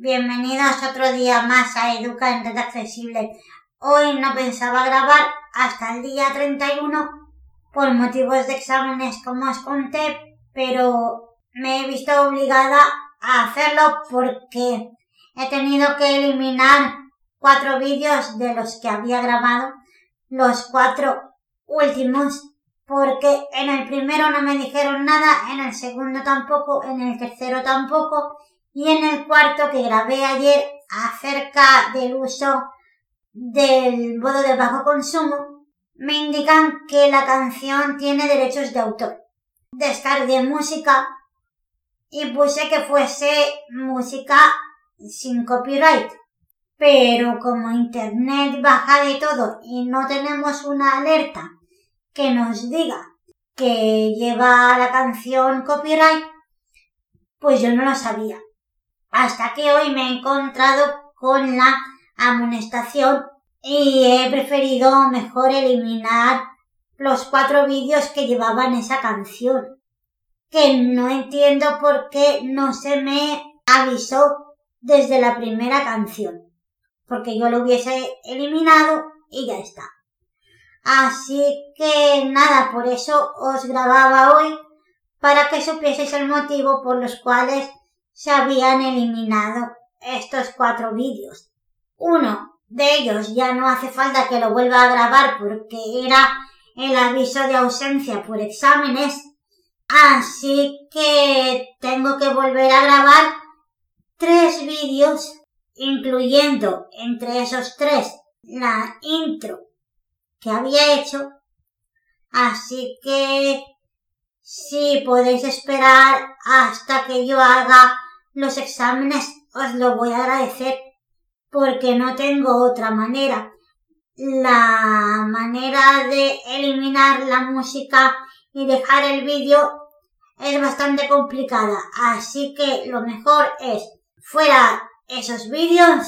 bienvenidos otro día más a Educa en Red Accesible. Hoy no pensaba grabar hasta el día 31 por motivos de exámenes como os conté, pero me he visto obligada a hacerlo porque he tenido que eliminar cuatro vídeos de los que había grabado, los cuatro últimos, porque en el primero no me dijeron nada, en el segundo tampoco, en el tercero tampoco, y en el cuarto que grabé ayer acerca del uso del modo de bajo consumo, me indican que la canción tiene derechos de autor. Descargué música y puse que fuese música sin copyright. Pero como internet baja de todo y no tenemos una alerta que nos diga que lleva la canción copyright, pues yo no lo sabía hasta que hoy me he encontrado con la amonestación y he preferido mejor eliminar los cuatro vídeos que llevaban esa canción. Que no entiendo por qué no se me avisó desde la primera canción. Porque yo lo hubiese eliminado y ya está. Así que nada, por eso os grababa hoy para que supieseis el motivo por los cuales se habían eliminado estos cuatro vídeos. Uno de ellos ya no hace falta que lo vuelva a grabar porque era el aviso de ausencia por exámenes. Así que tengo que volver a grabar tres vídeos, incluyendo entre esos tres la intro que había hecho. Así que si podéis esperar hasta que yo haga los exámenes os lo voy a agradecer porque no tengo otra manera. La manera de eliminar la música y dejar el vídeo es bastante complicada, así que lo mejor es fuera esos vídeos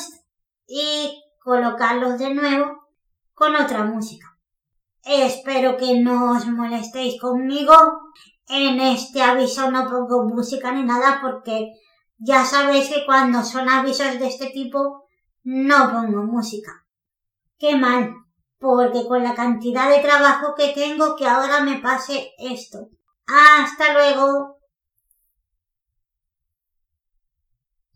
y colocarlos de nuevo con otra música. Espero que no os molestéis conmigo. En este aviso no pongo música ni nada porque ya sabéis que cuando son avisos de este tipo no pongo música. Qué mal, porque con la cantidad de trabajo que tengo que ahora me pase esto. Hasta luego.